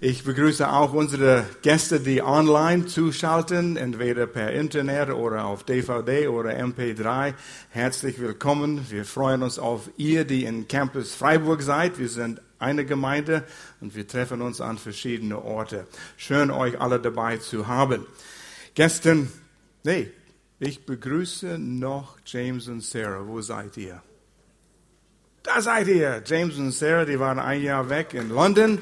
Ich begrüße auch unsere Gäste, die online zuschalten, entweder per Internet oder auf DVD oder MP3. Herzlich willkommen. Wir freuen uns auf ihr, die in Campus Freiburg seid. Wir sind eine Gemeinde und wir treffen uns an verschiedene Orte. Schön, euch alle dabei zu haben. Gestern, nee, ich begrüße noch James und Sarah. Wo seid ihr? Da seid ihr. James und Sarah, die waren ein Jahr weg in London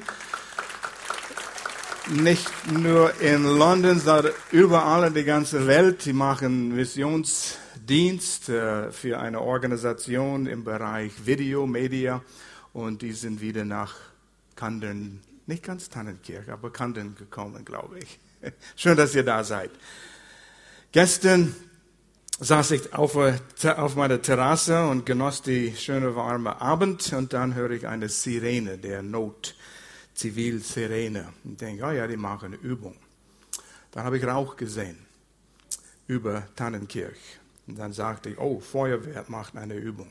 nicht nur in London, sondern überall in der ganzen Welt. Die machen Missionsdienst äh, für eine Organisation im Bereich Video, Media und die sind wieder nach Kandern, nicht ganz Tannenkirch, aber Kandern gekommen, glaube ich. Schön, dass ihr da seid. Gestern saß ich auf, auf meiner Terrasse und genoss die schöne warme Abend und dann höre ich eine Sirene der Not Zivilsirene. Ich denke, oh ja, die machen eine Übung. Dann habe ich Rauch gesehen über Tannenkirch. Und dann sagte ich, oh, Feuerwehr macht eine Übung.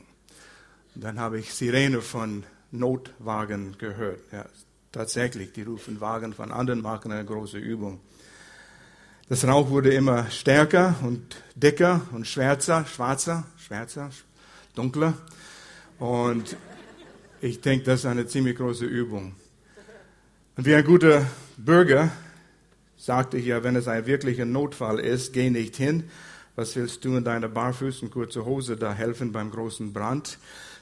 Und dann habe ich Sirene von Notwagen gehört. Ja, tatsächlich, die rufen Wagen von anderen, machen eine große Übung. Das Rauch wurde immer stärker und dicker und schwärzer, schwarzer, schwärzer, dunkler. Und ich denke, das ist eine ziemlich große Übung. Und wie ein guter Bürger sagte ich ja, wenn es ein wirklicher Notfall ist, geh nicht hin. Was willst du in deiner Barfüßen, kurze Hose da helfen beim großen Brand?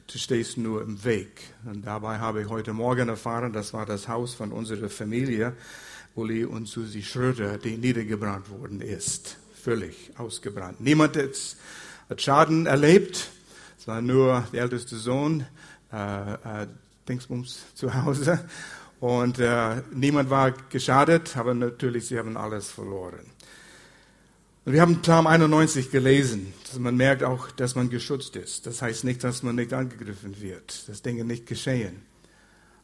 Du stehst nur im Weg. Und dabei habe ich heute Morgen erfahren, das war das Haus von unserer Familie, Uli und Susi Schröder, die niedergebrannt worden ist. Völlig ausgebrannt. Niemand hat Schaden erlebt. Es war nur der älteste Sohn, äh, äh, Dingsbums zu Hause. Und äh, niemand war geschadet, aber natürlich, sie haben alles verloren. Und wir haben Psalm 91 gelesen, dass man merkt auch, dass man geschützt ist. Das heißt nicht, dass man nicht angegriffen wird, dass Dinge nicht geschehen.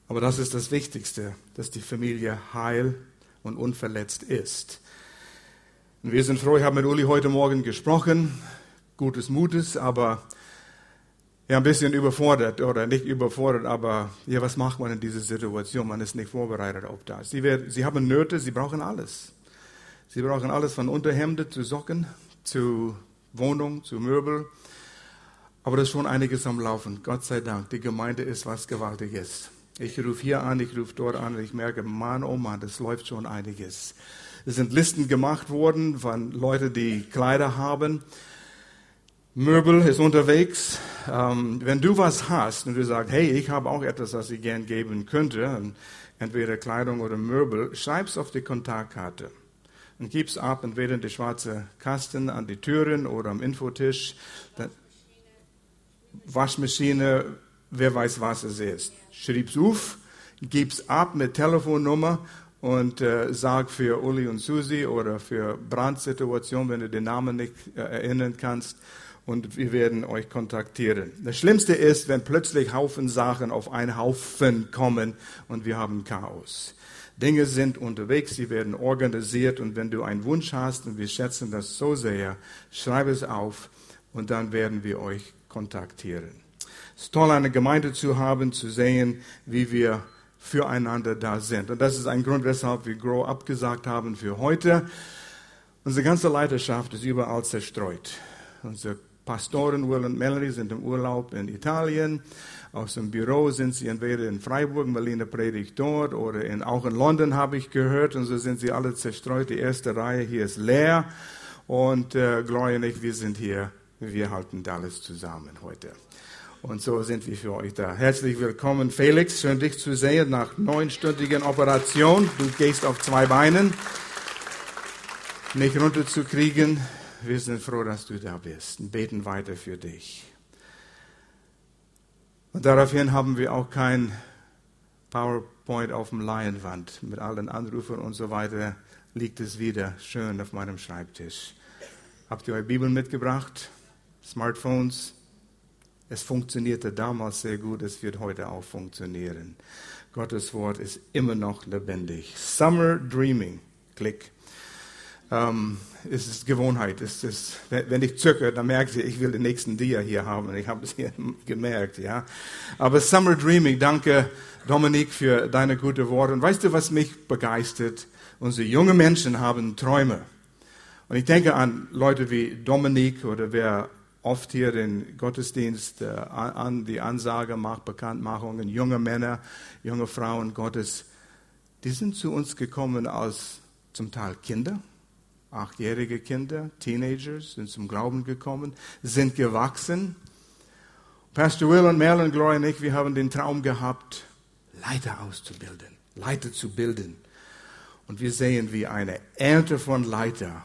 Aber das ist das Wichtigste, dass die Familie heil und unverletzt ist. Und wir sind froh, ich habe mit Uli heute Morgen gesprochen, gutes Mutes, aber ja, ein bisschen überfordert oder nicht überfordert, aber ja, was macht man in dieser Situation? Man ist nicht vorbereitet auf das. Sie, werden, sie haben Nöte, sie brauchen alles. Sie brauchen alles von Unterhemde zu Socken, zu Wohnung, zu Möbel. Aber das ist schon einiges am Laufen. Gott sei Dank. Die Gemeinde ist was Gewaltiges. Ich rufe hier an, ich rufe dort an und ich merke, Mann, oh Mann, das läuft schon einiges. Es sind Listen gemacht worden von Leuten, die Kleider haben. Möbel ist unterwegs. Ähm, wenn du was hast und du sagst, hey, ich habe auch etwas, was ich gern geben könnte, entweder Kleidung oder Möbel, schreib's auf die Kontaktkarte und gib's ab, entweder in die schwarze Kasten an die Türen oder am Infotisch. Waschmaschine, wer weiß, was es ist. Schreib's auf, gib's ab mit Telefonnummer und äh, sag für Uli und Susi oder für Brandsituation, wenn du den Namen nicht äh, erinnern kannst, und wir werden euch kontaktieren. Das Schlimmste ist, wenn plötzlich Haufen Sachen auf einen Haufen kommen und wir haben Chaos. Dinge sind unterwegs, sie werden organisiert und wenn du einen Wunsch hast und wir schätzen das so sehr, schreib es auf und dann werden wir euch kontaktieren. Es ist toll, eine Gemeinde zu haben, zu sehen, wie wir füreinander da sind. Und das ist ein Grund, weshalb wir Grow abgesagt haben für heute. Unsere ganze Leiterschaft ist überall zerstreut. Unsere Pastoren Will und Melanie sind im Urlaub in Italien. Aus dem Büro sind sie entweder in Freiburg, Melina predigt dort, oder in, auch in London habe ich gehört. Und so sind sie alle zerstreut. Die erste Reihe hier ist leer. Und äh, Gloria und ich, wir sind hier. Wir halten alles zusammen heute. Und so sind wir für euch da. Herzlich willkommen, Felix. Schön, dich zu sehen nach neunstündigen Operation. Du gehst auf zwei Beinen. Nicht runterzukriegen wir sind froh, dass du da bist und beten weiter für dich. Und daraufhin haben wir auch kein PowerPoint auf dem Leinwand mit allen Anrufen und so weiter. Liegt es wieder schön auf meinem Schreibtisch. Habt ihr eure Bibel mitgebracht? Smartphones? Es funktionierte damals sehr gut, es wird heute auch funktionieren. Gottes Wort ist immer noch lebendig. Summer Dreaming. Klick. Ähm, es ist Gewohnheit. Es ist, wenn ich zöcke, dann merke ich, ich will den nächsten Dia hier haben. Ich habe es hier gemerkt, ja. Aber Summer Dreaming, danke Dominik für deine guten Worte. Und weißt du, was mich begeistert? Unsere jungen Menschen haben Träume. Und ich denke an Leute wie Dominik oder wer oft hier den Gottesdienst äh, an die Ansage macht, Bekanntmachungen, junge Männer, junge Frauen Gottes, die sind zu uns gekommen als zum Teil Kinder, achtjährige Kinder, Teenagers, sind zum Glauben gekommen, sind gewachsen. Pastor Will und Mel und Gloria und ich, wir haben den Traum gehabt, Leiter auszubilden, Leiter zu bilden. Und wir sehen, wie eine Ernte von Leiter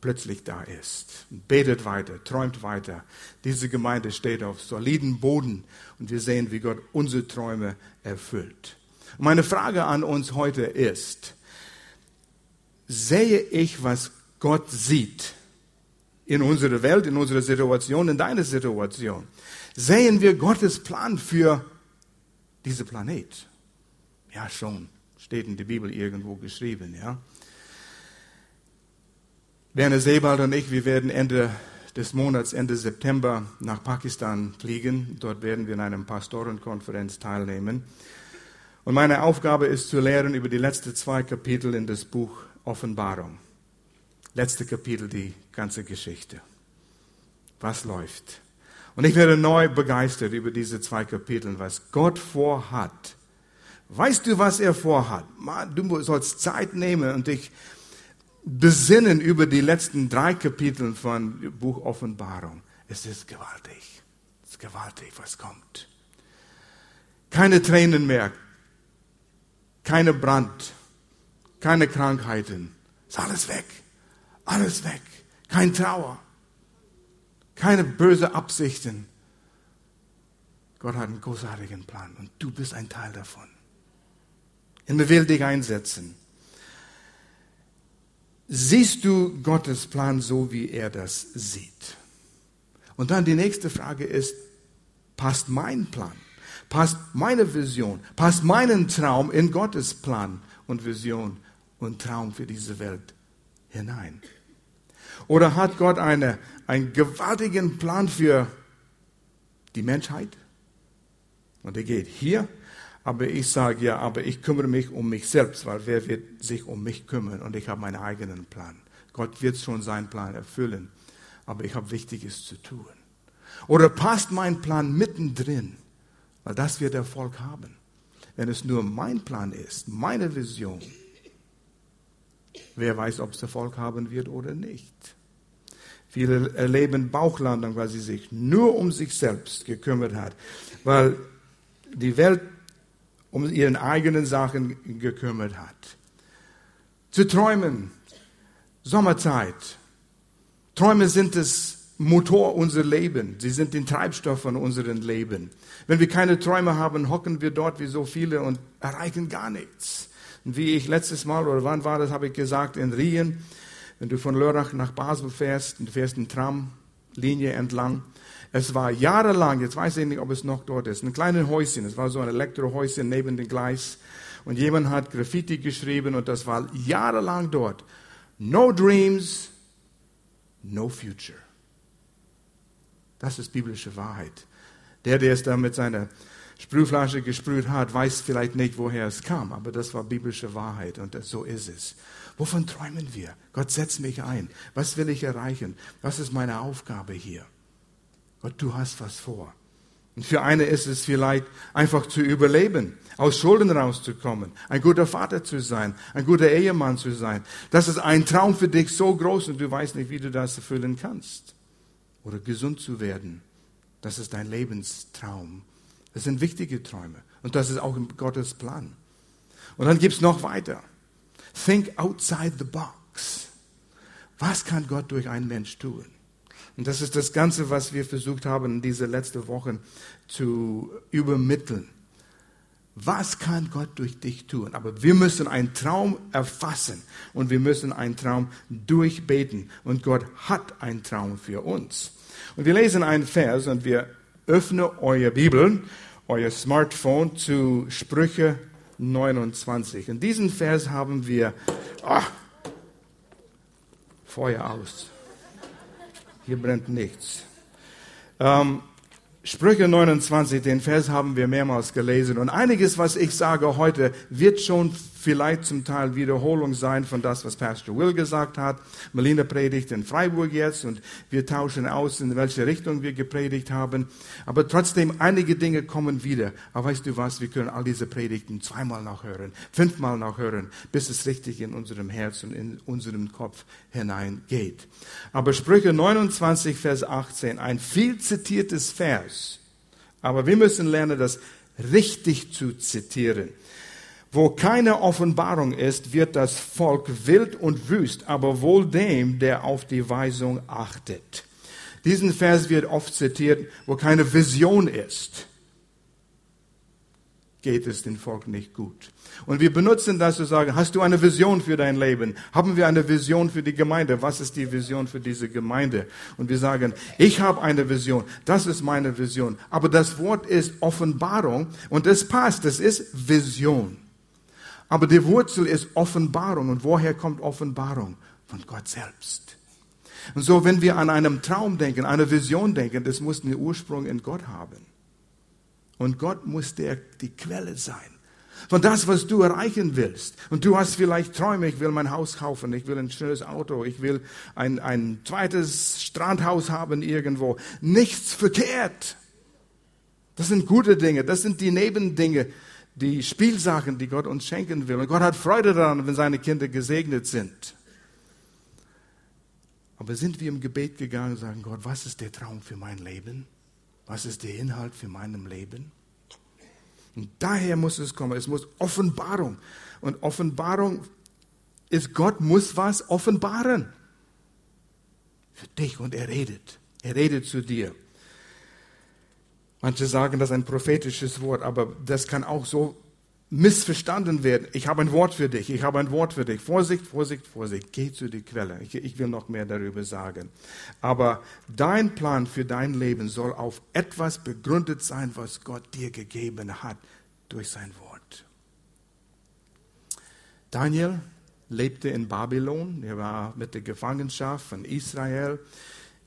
plötzlich da ist. Betet weiter, träumt weiter. Diese Gemeinde steht auf soliden Boden und wir sehen, wie Gott unsere Träume erfüllt. Meine Frage an uns heute ist, sehe ich, was Gott sieht in unserer Welt, in unserer Situation, in deiner Situation? Sehen wir Gottes Plan für diese Planet? Ja, schon. Steht in der Bibel irgendwo geschrieben, ja. Werner Sebald und ich, wir werden Ende des Monats, Ende September nach Pakistan fliegen. Dort werden wir in einer Pastorenkonferenz teilnehmen. Und meine Aufgabe ist zu lehren über die letzten zwei Kapitel in das Buch Offenbarung. Letzte Kapitel, die ganze Geschichte. Was läuft? Und ich werde neu begeistert über diese zwei Kapitel, was Gott vorhat. Weißt du, was er vorhat? Du sollst Zeit nehmen und dich besinnen über die letzten drei Kapitel von Buch Offenbarung. Es ist gewaltig. Es ist gewaltig, was kommt. Keine Tränen mehr. Keine Brand. Keine Krankheiten. Ist alles weg. Alles weg. Kein Trauer. Keine böse Absichten. Gott hat einen großartigen Plan und du bist ein Teil davon. Und er will dich einsetzen. Siehst du Gottes Plan so, wie er das sieht? Und dann die nächste Frage ist, passt mein Plan, passt meine Vision, passt meinen Traum in Gottes Plan und Vision und Traum für diese Welt hinein? Oder hat Gott eine, einen gewaltigen Plan für die Menschheit? Und er geht hier aber ich sage ja, aber ich kümmere mich um mich selbst, weil wer wird sich um mich kümmern? Und ich habe meinen eigenen Plan. Gott wird schon seinen Plan erfüllen, aber ich habe Wichtiges zu tun. Oder passt mein Plan mittendrin? Weil das wird Erfolg haben. Wenn es nur mein Plan ist, meine Vision, wer weiß, ob es Erfolg haben wird oder nicht. Viele erleben Bauchlandung, weil sie sich nur um sich selbst gekümmert hat, weil die Welt um ihren eigenen Sachen gekümmert hat. Zu träumen, Sommerzeit. Träume sind das Motor unser Leben. Sie sind den Treibstoff von unserem Leben. Wenn wir keine Träume haben, hocken wir dort wie so viele und erreichen gar nichts. Wie ich letztes Mal, oder wann war das, habe ich gesagt, in Rien, wenn du von Lörrach nach Basel fährst, du fährst eine Tramlinie entlang, es war jahrelang, jetzt weiß ich nicht, ob es noch dort ist, ein kleines Häuschen. Es war so ein Elektrohäuschen neben dem Gleis. Und jemand hat Graffiti geschrieben und das war jahrelang dort. No dreams, no future. Das ist biblische Wahrheit. Der, der es da mit seiner Sprühflasche gesprüht hat, weiß vielleicht nicht, woher es kam, aber das war biblische Wahrheit und so ist es. Wovon träumen wir? Gott setzt mich ein. Was will ich erreichen? Was ist meine Aufgabe hier? Gott, du hast was vor. Und für eine ist es vielleicht einfach zu überleben, aus Schulden rauszukommen, ein guter Vater zu sein, ein guter Ehemann zu sein. Das ist ein Traum für dich so groß und du weißt nicht, wie du das erfüllen kannst. Oder gesund zu werden. Das ist dein Lebenstraum. Das sind wichtige Träume. Und das ist auch Gottes Plan. Und dann gibt es noch weiter. Think outside the box. Was kann Gott durch einen Mensch tun? Und das ist das Ganze, was wir versucht haben, diese letzten Wochen zu übermitteln. Was kann Gott durch dich tun? Aber wir müssen einen Traum erfassen und wir müssen einen Traum durchbeten. Und Gott hat einen Traum für uns. Und wir lesen einen Vers und wir öffnen eure Bibel, euer Smartphone zu Sprüche 29. In diesem Vers haben wir, ach, Feuer aus. Hier brennt nichts. Ähm, Sprüche 29, den Vers haben wir mehrmals gelesen. Und einiges, was ich sage heute, wird schon vielleicht zum Teil Wiederholung sein von das, was Pastor Will gesagt hat. Melina predigt in Freiburg jetzt und wir tauschen aus, in welche Richtung wir gepredigt haben. Aber trotzdem, einige Dinge kommen wieder. Aber weißt du was, wir können all diese Predigten zweimal nachhören, fünfmal nachhören, bis es richtig in unserem Herz und in unserem Kopf hineingeht. Aber Sprüche 29, Vers 18, ein viel zitiertes Vers. Aber wir müssen lernen, das richtig zu zitieren. Wo keine Offenbarung ist, wird das Volk wild und wüst, aber wohl dem, der auf die Weisung achtet. Diesen Vers wird oft zitiert, wo keine Vision ist, geht es dem Volk nicht gut. Und wir benutzen das zu sagen, hast du eine Vision für dein Leben? Haben wir eine Vision für die Gemeinde? Was ist die Vision für diese Gemeinde? Und wir sagen, ich habe eine Vision. Das ist meine Vision. Aber das Wort ist Offenbarung und das passt. Das ist Vision. Aber die Wurzel ist Offenbarung. Und woher kommt Offenbarung? Von Gott selbst. Und so, wenn wir an einem Traum denken, eine Vision denken, das muss einen Ursprung in Gott haben. Und Gott muss der, die Quelle sein von das, was du erreichen willst. Und du hast vielleicht Träume, ich will mein Haus kaufen, ich will ein schönes Auto, ich will ein, ein zweites Strandhaus haben irgendwo. Nichts verkehrt. Das sind gute Dinge, das sind die Nebendinge, die Spielsachen, die Gott uns schenken will. Und Gott hat Freude daran, wenn seine Kinder gesegnet sind. Aber sind wir im Gebet gegangen und sagen, Gott, was ist der Traum für mein Leben? Was ist der Inhalt für meinem Leben? Und daher muss es kommen. Es muss Offenbarung. Und Offenbarung ist, Gott muss was offenbaren. Für dich. Und er redet. Er redet zu dir. Manche sagen, das ist ein prophetisches Wort, aber das kann auch so missverstanden werden. Ich habe ein Wort für dich, ich habe ein Wort für dich. Vorsicht, Vorsicht, Vorsicht. Geh zu der Quelle. Ich, ich, will noch mehr darüber sagen. Aber dein Plan für dein Leben soll auf etwas begründet sein, was Gott dir gegeben hat durch sein Wort. Daniel lebte in Babylon. Er war mit der Gefangenschaft von Israel.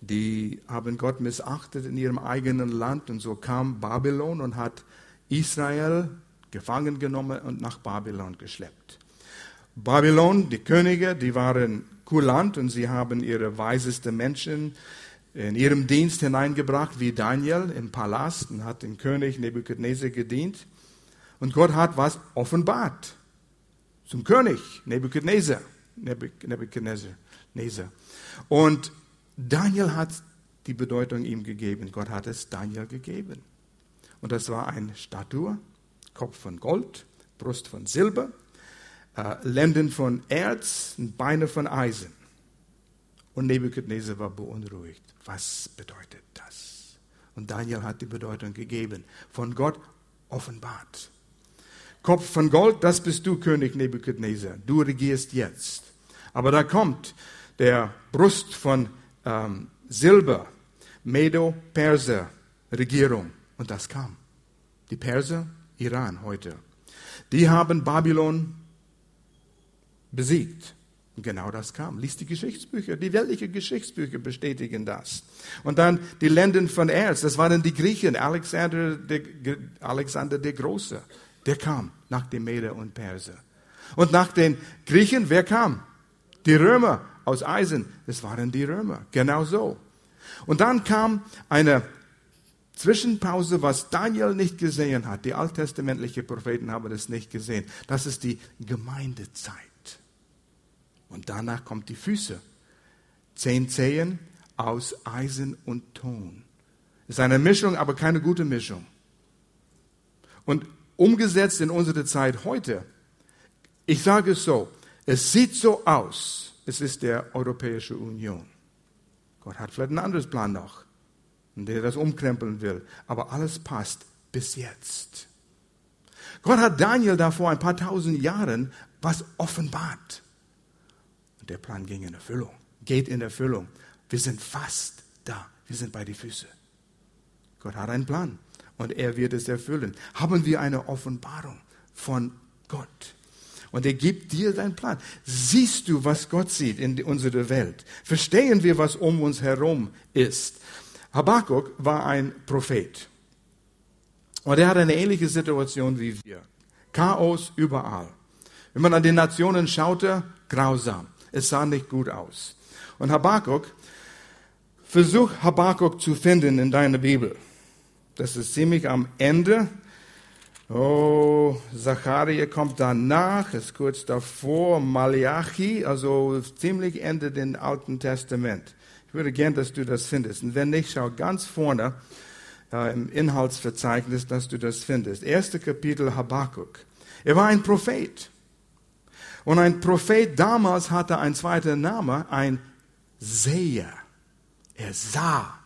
Die haben Gott missachtet in ihrem eigenen Land und so kam Babylon und hat Israel gefangen genommen und nach Babylon geschleppt. Babylon, die Könige, die waren kulant und sie haben ihre weisesten Menschen in ihrem Dienst hineingebracht, wie Daniel im Palast und hat dem König Nebuchadnezzar gedient. Und Gott hat was offenbart zum König Nebuchadnezzar. Nebuchadnezzar. Und Daniel hat die Bedeutung ihm gegeben. Gott hat es Daniel gegeben. Und das war eine Statue Kopf von Gold, Brust von Silber, äh, Lenden von Erz und Beine von Eisen. Und Nebuchadnezzar war beunruhigt. Was bedeutet das? Und Daniel hat die Bedeutung gegeben, von Gott offenbart. Kopf von Gold, das bist du, König Nebuchadnezzar. Du regierst jetzt. Aber da kommt der Brust von ähm, Silber, Medo-Perser-Regierung. Und das kam. Die Perser Iran heute. Die haben Babylon besiegt. Und genau das kam. Lies die Geschichtsbücher. Die weltlichen Geschichtsbücher bestätigen das. Und dann die Länder von Erz. Das waren die Griechen. Alexander der, Alexander der Große. Der kam nach den Meder und Perser. Und nach den Griechen, wer kam? Die Römer aus Eisen. Das waren die Römer. Genau so. Und dann kam eine Zwischenpause, was Daniel nicht gesehen hat. Die alttestamentlichen Propheten haben das nicht gesehen. Das ist die Gemeindezeit. Und danach kommt die Füße. Zehn Zehen aus Eisen und Ton. Ist eine Mischung, aber keine gute Mischung. Und umgesetzt in unsere Zeit heute, ich sage es so, es sieht so aus, es ist der Europäische Union. Gott hat vielleicht einen anderen Plan noch der das umkrempeln will. Aber alles passt bis jetzt. Gott hat Daniel da vor ein paar tausend Jahren was offenbart. Und der Plan ging in Erfüllung, geht in Erfüllung. Wir sind fast da. Wir sind bei den Füßen. Gott hat einen Plan und er wird es erfüllen. Haben wir eine Offenbarung von Gott. Und er gibt dir deinen Plan. Siehst du, was Gott sieht in unserer Welt? Verstehen wir, was um uns herum ist? Habakkuk war ein Prophet. Und er hat eine ähnliche Situation wie wir. Chaos überall. Wenn man an die Nationen schaute, grausam. Es sah nicht gut aus. Und Habakkuk, versuch Habakkuk zu finden in deiner Bibel. Das ist ziemlich am Ende. Oh, Zacharia kommt danach, ist kurz davor, Malachi, also ziemlich Ende des Alten Testament. Ich würde gern, dass du das findest. Und wenn nicht, schau ganz vorne äh, im Inhaltsverzeichnis, dass du das findest. Erste Kapitel Habakkuk. Er war ein Prophet. Und ein Prophet damals hatte ein zweiter Name, ein Seher. Er sah.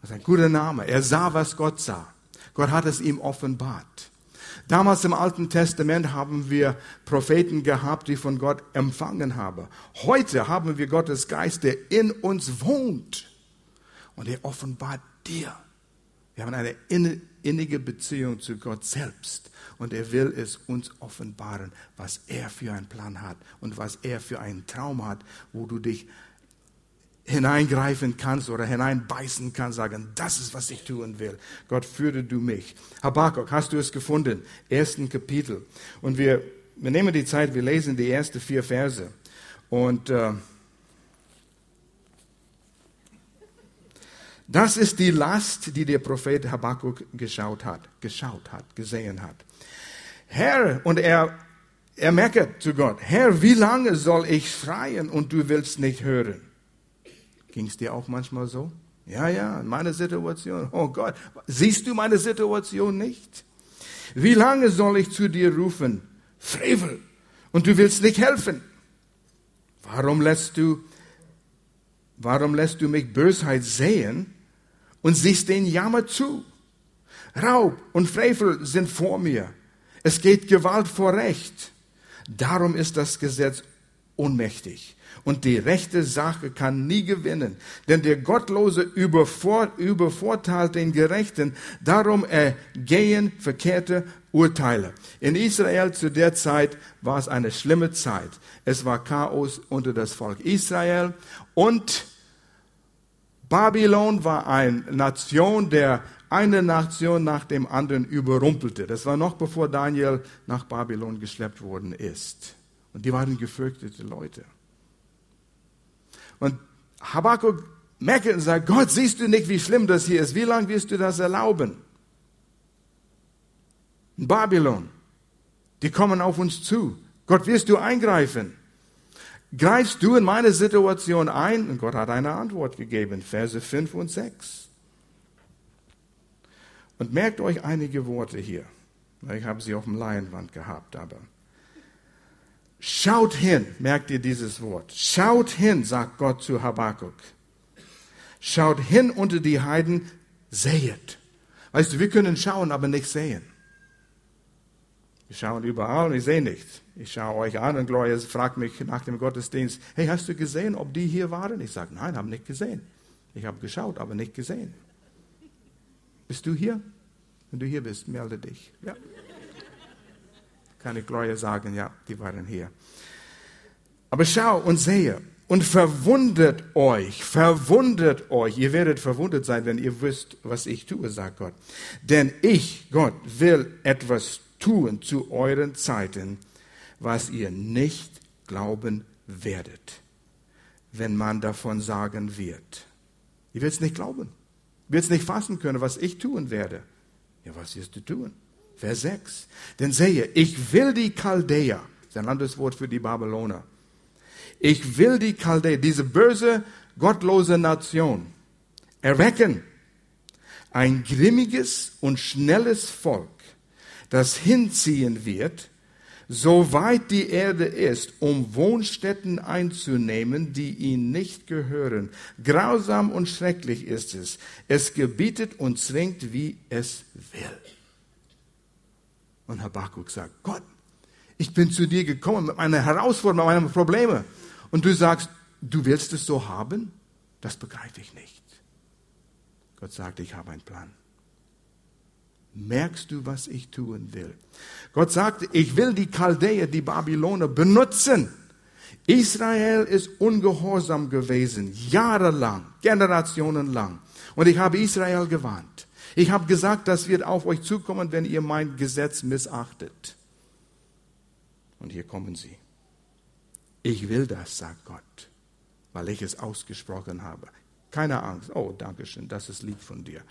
Das ist ein guter Name. Er sah, was Gott sah. Gott hat es ihm offenbart. Damals im Alten Testament haben wir Propheten gehabt, die von Gott empfangen haben. Heute haben wir Gottes Geist, der in uns wohnt. Und er offenbart dir. Wir haben eine innige Beziehung zu Gott selbst. Und er will es uns offenbaren, was er für einen Plan hat und was er für einen Traum hat, wo du dich hineingreifen kannst oder hineinbeißen kannst, sagen, das ist, was ich tun will. Gott, führe du mich. Habakkuk, hast du es gefunden? Ersten Kapitel. Und wir, wir nehmen die Zeit, wir lesen die ersten vier Verse. Und äh, das ist die Last, die der Prophet Habakkuk geschaut hat, geschaut hat, gesehen hat. Herr, und er, er meckert zu Gott, Herr, wie lange soll ich schreien und du willst nicht hören? Ging es dir auch manchmal so? Ja, ja, meine Situation. Oh Gott, siehst du meine Situation nicht? Wie lange soll ich zu dir rufen? Frevel. Und du willst nicht helfen. Warum lässt du, warum lässt du mich Bösheit sehen und siehst den Jammer zu? Raub und Frevel sind vor mir. Es geht Gewalt vor Recht. Darum ist das Gesetz ohnmächtig. Und die rechte Sache kann nie gewinnen, denn der Gottlose übervorteilt den Gerechten, darum ergehen verkehrte Urteile. In Israel zu der Zeit war es eine schlimme Zeit. Es war Chaos unter das Volk Israel und Babylon war eine Nation, der eine Nation nach dem anderen überrumpelte. Das war noch bevor Daniel nach Babylon geschleppt worden ist. Und die waren gefürchtete Leute. Und Habakkuk meckert und sagt, Gott, siehst du nicht, wie schlimm das hier ist? Wie lange wirst du das erlauben? In Babylon, die kommen auf uns zu. Gott, wirst du eingreifen? Greifst du in meine Situation ein? Und Gott hat eine Antwort gegeben, Verse 5 und 6. Und merkt euch einige Worte hier. Ich habe sie auf dem Leinwand gehabt, aber Schaut hin, merkt ihr dieses Wort. Schaut hin, sagt Gott zu Habakkuk. Schaut hin unter die Heiden, sehet. Weißt du, wir können schauen, aber nicht sehen. Wir schauen überall und ich sehe nichts. Ich schaue euch an und Gloria fragt mich nach dem Gottesdienst, hey, hast du gesehen, ob die hier waren? Ich sage, nein, habe nicht gesehen. Ich habe geschaut, aber nicht gesehen. Bist du hier? Wenn du hier bist, melde dich. Ja kann ich Gloria sagen, ja, die waren hier. Aber schau und sehe und verwundert euch, verwundert euch. Ihr werdet verwundert sein, wenn ihr wisst, was ich tue, sagt Gott. Denn ich, Gott, will etwas tun zu euren Zeiten, was ihr nicht glauben werdet, wenn man davon sagen wird. Ihr werdet es nicht glauben. Ihr werdet es nicht fassen können, was ich tun werde. Ja, was wirst du tun? Vers 6. Denn sehe, ich will die Chaldäer, das ist ein anderes Wort für die Babyloner. Ich will die Chaldäer, diese böse, gottlose Nation, erwecken. Ein grimmiges und schnelles Volk, das hinziehen wird, so weit die Erde ist, um Wohnstätten einzunehmen, die ihnen nicht gehören. Grausam und schrecklich ist es. Es gebietet und zwingt, wie es will. Und Habakkuk sagt, Gott, ich bin zu dir gekommen mit meiner Herausforderung, mit meinen Problemen. Und du sagst, du willst es so haben? Das begreife ich nicht. Gott sagt, ich habe einen Plan. Merkst du, was ich tun will? Gott sagte, ich will die Chaldäer, die Babyloner benutzen. Israel ist ungehorsam gewesen, jahrelang, generationenlang. Und ich habe Israel gewarnt. Ich habe gesagt, das wird auf euch zukommen, wenn ihr mein Gesetz missachtet. Und hier kommen sie. Ich will das, sagt Gott, weil ich es ausgesprochen habe. Keine Angst. Oh, danke schön, das ist lieb von dir.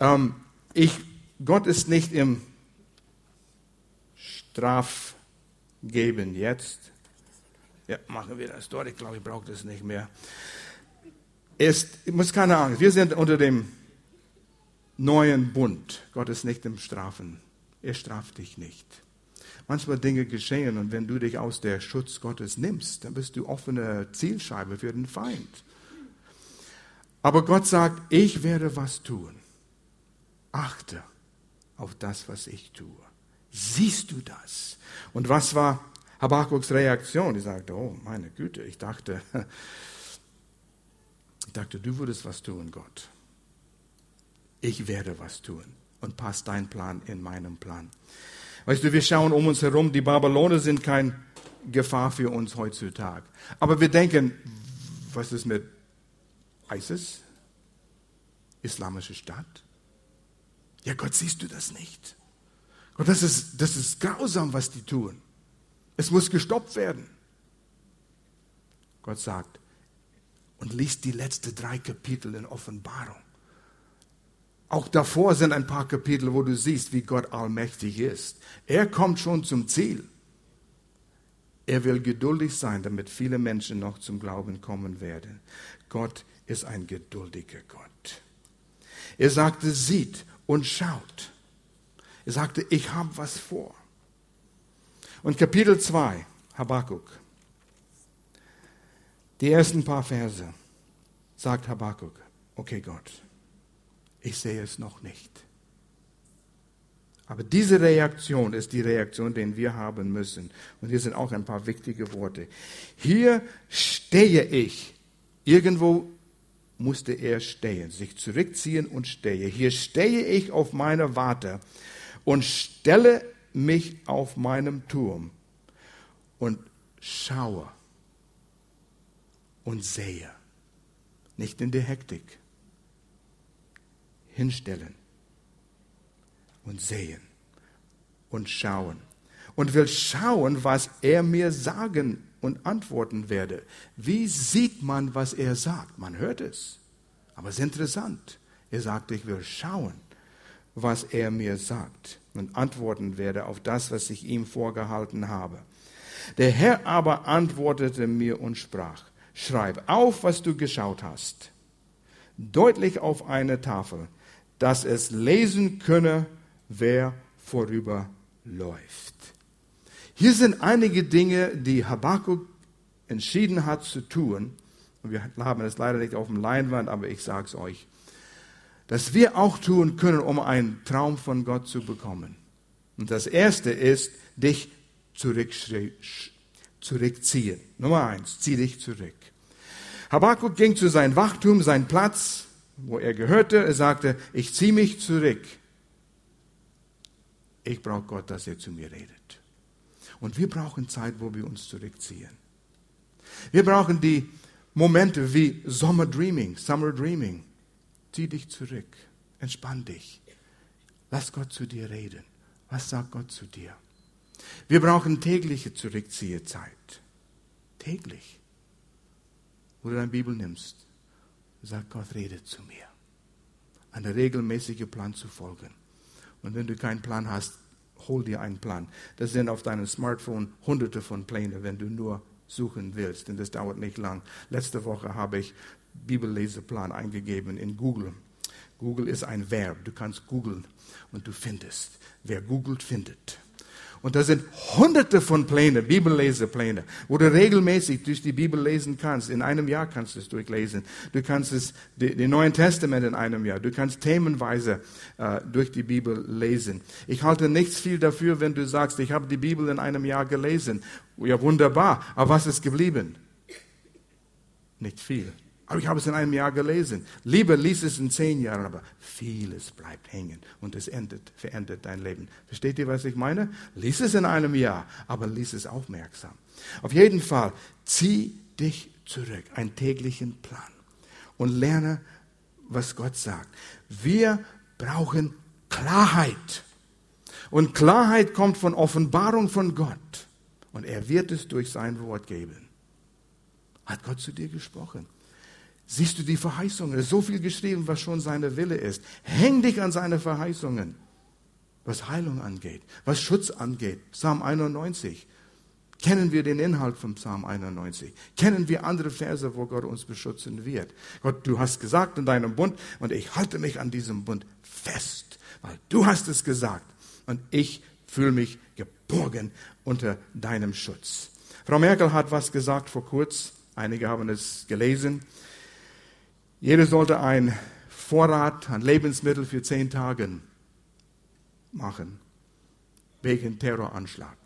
Ähm, ich Gott ist nicht im Strafgeben jetzt. Ja, machen wir das dort. Ich glaube, ich brauche das nicht mehr. Es muss keine Angst. Wir sind unter dem neuen Bund. Gott ist nicht im Strafen. Er straft dich nicht. Manchmal Dinge geschehen und wenn du dich aus der Schutz Gottes nimmst, dann bist du offene Zielscheibe für den Feind. Aber Gott sagt, ich werde was tun. Achte auf das, was ich tue. Siehst du das? Und was war Habakkuk's Reaktion? Die sagte, oh meine Güte, ich dachte, ich dachte, du würdest was tun, Gott. Ich werde was tun und passt dein Plan in meinem Plan. Weißt du, wir schauen um uns herum, die Babyloner sind kein Gefahr für uns heutzutage. Aber wir denken, was ist mit ISIS? Islamische Stadt? Ja, Gott, siehst du das nicht? Gott, das ist, das ist grausam, was die tun. Es muss gestoppt werden. Gott sagt, und liest die letzten drei Kapitel in Offenbarung. Auch davor sind ein paar Kapitel, wo du siehst, wie Gott allmächtig ist. Er kommt schon zum Ziel. Er will geduldig sein, damit viele Menschen noch zum Glauben kommen werden. Gott ist ein geduldiger Gott. Er sagte, sieht und schaut. Er sagte, ich habe was vor. Und Kapitel 2, Habakkuk, die ersten paar Verse, sagt Habakkuk, okay Gott, ich sehe es noch nicht. Aber diese Reaktion ist die Reaktion, die wir haben müssen. Und hier sind auch ein paar wichtige Worte. Hier stehe ich. Irgendwo musste er stehen, sich zurückziehen und stehe. Hier stehe ich auf meiner Warte und stelle mich auf meinem Turm und schaue und sehe. Nicht in der Hektik. Hinstellen und sehen und schauen. Und will schauen, was er mir sagen und antworten werde. Wie sieht man, was er sagt? Man hört es. Aber es ist interessant. Er sagt, ich will schauen, was er mir sagt und antworten werde auf das, was ich ihm vorgehalten habe. Der Herr aber antwortete mir und sprach, schreib auf, was du geschaut hast, deutlich auf eine Tafel, dass es lesen könne, wer vorüberläuft. Hier sind einige Dinge, die Habakkuk entschieden hat zu tun. Und wir haben es leider nicht auf dem Leinwand, aber ich sage es euch. Dass wir auch tun können, um einen Traum von Gott zu bekommen. Und das erste ist, dich zurückziehen. Nummer eins, zieh dich zurück. Habakkuk ging zu seinem Wachtum, sein Platz, wo er gehörte. Er sagte, ich ziehe mich zurück. Ich brauche Gott, dass er zu mir redet. Und wir brauchen Zeit, wo wir uns zurückziehen. Wir brauchen die Momente wie Summer Dreaming, Summer Dreaming. Zieh dich zurück, entspann dich. Lass Gott zu dir reden. Was sagt Gott zu dir? Wir brauchen tägliche Zurückziehezeit. Täglich. Wo du deine Bibel nimmst, sagt Gott, rede zu mir. Eine regelmäßige Plan zu folgen. Und wenn du keinen Plan hast, hol dir einen Plan. Das sind auf deinem Smartphone hunderte von Plänen, wenn du nur suchen willst, denn das dauert nicht lang. Letzte Woche habe ich Bibelleseplan eingegeben in Google. Google ist ein Verb. Du kannst googeln und du findest. Wer googelt, findet. Und da sind hunderte von Plänen, Bibellesepläne, wo du regelmäßig durch die Bibel lesen kannst. In einem Jahr kannst du es durchlesen. Du kannst es, den Neuen Testament in einem Jahr. Du kannst themenweise äh, durch die Bibel lesen. Ich halte nichts viel dafür, wenn du sagst, ich habe die Bibel in einem Jahr gelesen. Ja, wunderbar. Aber was ist geblieben? Nicht viel. Aber ich habe es in einem Jahr gelesen. Lieber lies es in zehn Jahren, aber vieles bleibt hängen und es endet, verändert dein Leben. Versteht ihr, was ich meine? Lies es in einem Jahr, aber lies es aufmerksam. Auf jeden Fall, zieh dich zurück, einen täglichen Plan und lerne, was Gott sagt. Wir brauchen Klarheit. Und Klarheit kommt von Offenbarung von Gott. Und er wird es durch sein Wort geben. Hat Gott zu dir gesprochen? Siehst du die Verheißungen? Es ist so viel geschrieben, was schon seine Wille ist. Häng dich an seine Verheißungen. Was Heilung angeht, was Schutz angeht. Psalm 91. Kennen wir den Inhalt von Psalm 91? Kennen wir andere Verse, wo Gott uns beschützen wird? Gott, du hast gesagt in deinem Bund und ich halte mich an diesem Bund fest, weil du hast es gesagt und ich fühle mich geborgen unter deinem Schutz. Frau Merkel hat was gesagt vor kurzem. Einige haben es gelesen. Jeder sollte einen Vorrat an Lebensmitteln für zehn Tage machen, wegen Terroranschlag.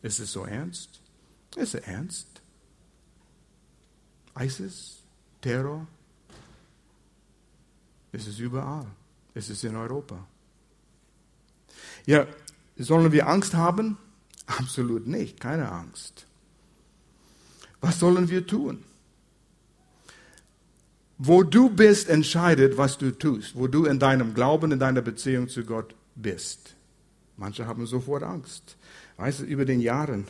Ist es so ernst? Ist es ernst? ISIS, Terror, ist es überall. Ist es in Europa. Ja, sollen wir Angst haben? Absolut nicht, keine Angst. Was sollen wir tun? Wo du bist, entscheidet, was du tust. Wo du in deinem Glauben, in deiner Beziehung zu Gott bist. Manche haben sofort Angst. Weißt du, über den Jahren,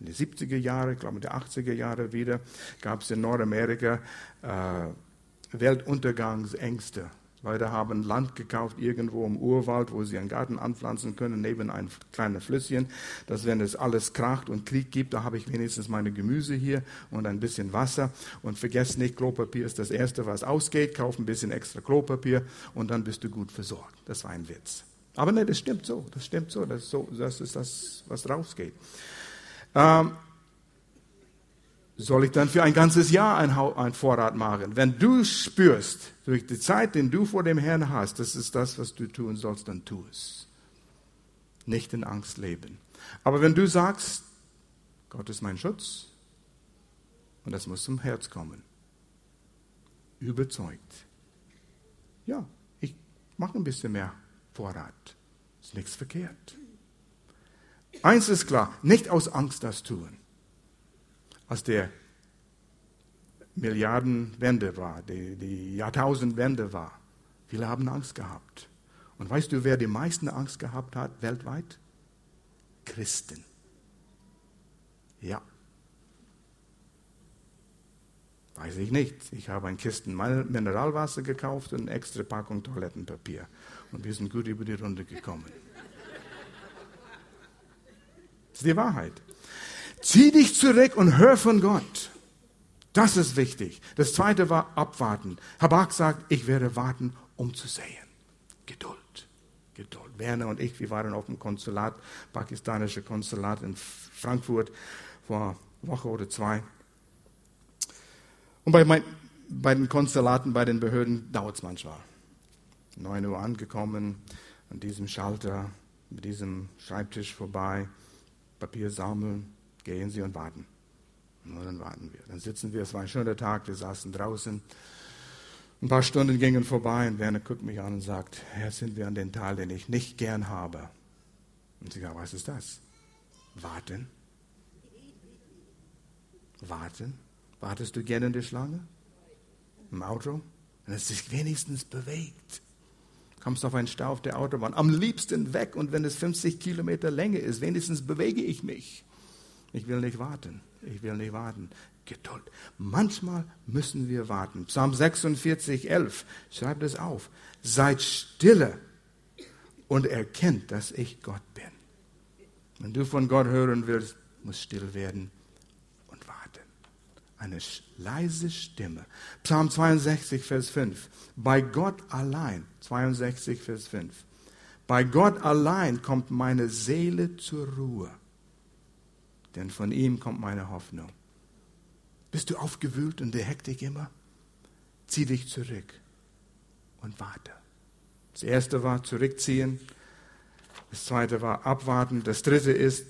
in den 70er Jahren, ich glaube in den 80er Jahren wieder, gab es in Nordamerika äh, Weltuntergangsängste. Leute haben Land gekauft irgendwo im Urwald, wo sie einen Garten anpflanzen können, neben einem kleinen Flüsschen, dass wenn es alles kracht und Krieg gibt, da habe ich wenigstens meine Gemüse hier und ein bisschen Wasser. Und vergesst nicht, Klopapier ist das Erste, was ausgeht. Kauf ein bisschen extra Klopapier und dann bist du gut versorgt. Das war ein Witz. Aber ne, das stimmt so. Das stimmt so. Das ist, so, das, ist das, was rausgeht. Ähm, soll ich dann für ein ganzes Jahr ein, Vorrat machen? Wenn du spürst, durch die Zeit, den du vor dem Herrn hast, das ist das, was du tun sollst, dann tu es. Nicht in Angst leben. Aber wenn du sagst, Gott ist mein Schutz, und das muss zum Herz kommen, überzeugt, ja, ich mache ein bisschen mehr Vorrat. Ist nichts verkehrt. Eins ist klar, nicht aus Angst das tun als der Milliardenwende war, die, die Jahrtausendwende war. Viele haben Angst gehabt. Und weißt du, wer die meisten Angst gehabt hat weltweit? Christen. Ja. Weiß ich nicht. Ich habe ein Kisten Mineralwasser gekauft und eine extra Packung Toilettenpapier. Und wir sind gut über die Runde gekommen. Das ist die Wahrheit. Zieh dich zurück und hör von Gott. Das ist wichtig. Das zweite war abwarten. Habak sagt, ich werde warten, um zu sehen. Geduld. Geduld. Werner und ich, wir waren auf dem Konsulat, pakistanische Konsulat in Frankfurt vor Woche oder zwei. Und bei, mein, bei den Konsulaten, bei den Behörden dauert es manchmal. 9 Uhr angekommen, an diesem Schalter, mit diesem Schreibtisch vorbei, Papier sammeln, Gehen Sie und warten. Und dann warten wir. Dann sitzen wir, es war ein schöner Tag, wir saßen draußen. Ein paar Stunden gingen vorbei und Werner guckt mich an und sagt, jetzt sind wir an den Teil, den ich nicht gern habe. Und ich sage, was ist das? Warten. Warten. Wartest du gerne in der Schlange? Im Auto? Wenn es sich wenigstens bewegt. Kommst auf einen Stau auf der Autobahn. Am liebsten weg und wenn es 50 Kilometer Länge ist, wenigstens bewege ich mich. Ich will nicht warten. Ich will nicht warten. Geduld. Manchmal müssen wir warten. Psalm 46, 11. Schreibt es auf. Seid stille und erkennt, dass ich Gott bin. Wenn du von Gott hören willst, musst still werden und warten. Eine leise Stimme. Psalm 62, Vers 5. Bei Gott allein, 62, Vers 5. Bei Gott allein kommt meine Seele zur Ruhe denn von ihm kommt meine Hoffnung. Bist du aufgewühlt in der Hektik immer? Zieh dich zurück und warte. Das erste war zurückziehen, das zweite war abwarten, das dritte ist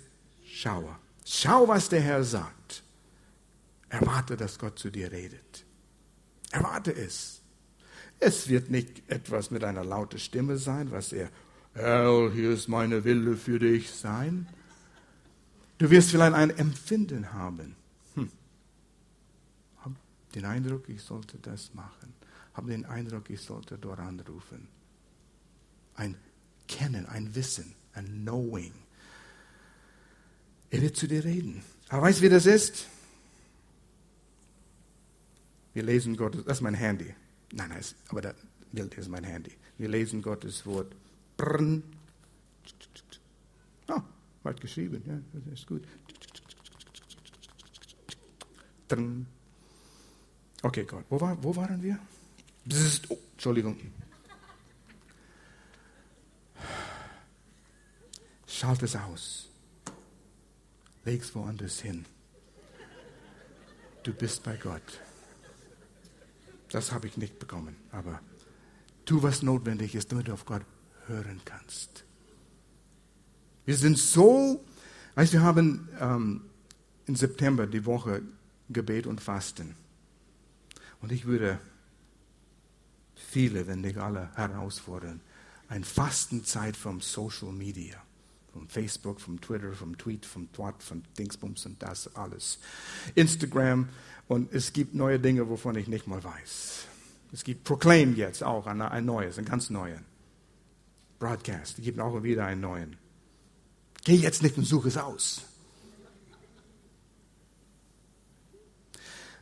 schaue. Schau, was der Herr sagt. Erwarte, dass Gott zu dir redet. Erwarte es. Es wird nicht etwas mit einer lauten Stimme sein, was er, Herr, hier ist meine Wille für dich sein. Du wirst vielleicht ein Empfinden haben. Hm. Hab den Eindruck, ich sollte das machen. Hab den Eindruck, ich sollte dort anrufen. Ein Kennen, ein Wissen, ein Knowing. Er wird zu dir reden. Aber weißt du, wie das ist? Wir lesen Gottes, das ist mein Handy. Nein, nein, aber das Bild ist mein Handy. Wir lesen Gottes Wort. Brrn. Ah, weit geschrieben, ja, das ist gut. Okay, Gott, wo, war, wo waren wir? Oh, Entschuldigung. Schalt es aus. Leg es woanders hin. Du bist bei Gott. Das habe ich nicht bekommen. Aber tu, was notwendig ist, damit du auf Gott hören kannst. Wir sind so, weißt wir haben ähm, im September die Woche Gebet und Fasten. Und ich würde viele, wenn nicht alle, herausfordern, eine Fastenzeit vom Social Media. Vom Facebook, vom Twitter, vom Tweet, vom Twat, vom Dingsbums und das alles. Instagram, und es gibt neue Dinge, wovon ich nicht mal weiß. Es gibt Proclaim jetzt auch, ein, neues, ein ganz neues. Broadcast, es gibt auch wieder einen neuen. Geh jetzt nicht und suche es aus.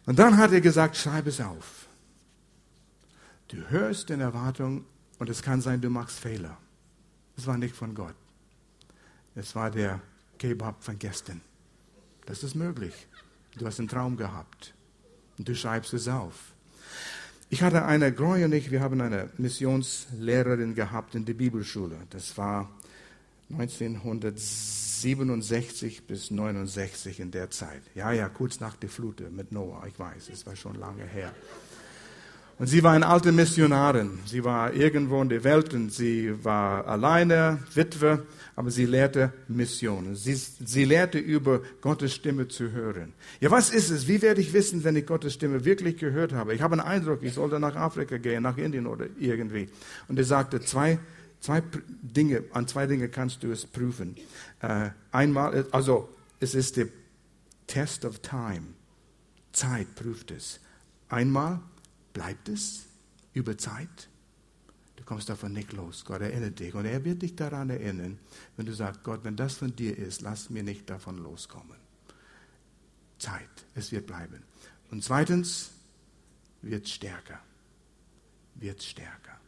Und dann hat er gesagt, schreib es auf. Du hörst in Erwartung und es kann sein, du machst Fehler. Das war nicht von Gott. Es war der Kebab von gestern. Das ist möglich. Du hast einen Traum gehabt. Und du schreibst es auf. Ich hatte eine, und ich, wir haben eine Missionslehrerin gehabt in der Bibelschule. Das war 1967 bis 69 in der Zeit. Ja, ja, kurz nach der Flut mit Noah, ich weiß, es war schon lange her. Und sie war eine alte Missionarin. Sie war irgendwo in der Welt und sie war alleine, Witwe, aber sie lehrte Missionen. Sie, sie lehrte über Gottes Stimme zu hören. Ja, was ist es? Wie werde ich wissen, wenn ich Gottes Stimme wirklich gehört habe? Ich habe einen Eindruck, ich sollte nach Afrika gehen, nach Indien oder irgendwie. Und er sagte, zwei, zwei Dinge, an zwei Dinge kannst du es prüfen. Äh, einmal, also, es ist der Test of Time. Zeit prüft es. Einmal, bleibt es über Zeit. Du kommst davon nicht los. Gott erinnert dich. Und er wird dich daran erinnern, wenn du sagst, Gott, wenn das von dir ist, lass mir nicht davon loskommen. Zeit. Es wird bleiben. Und zweitens, wird stärker. Wird stärker.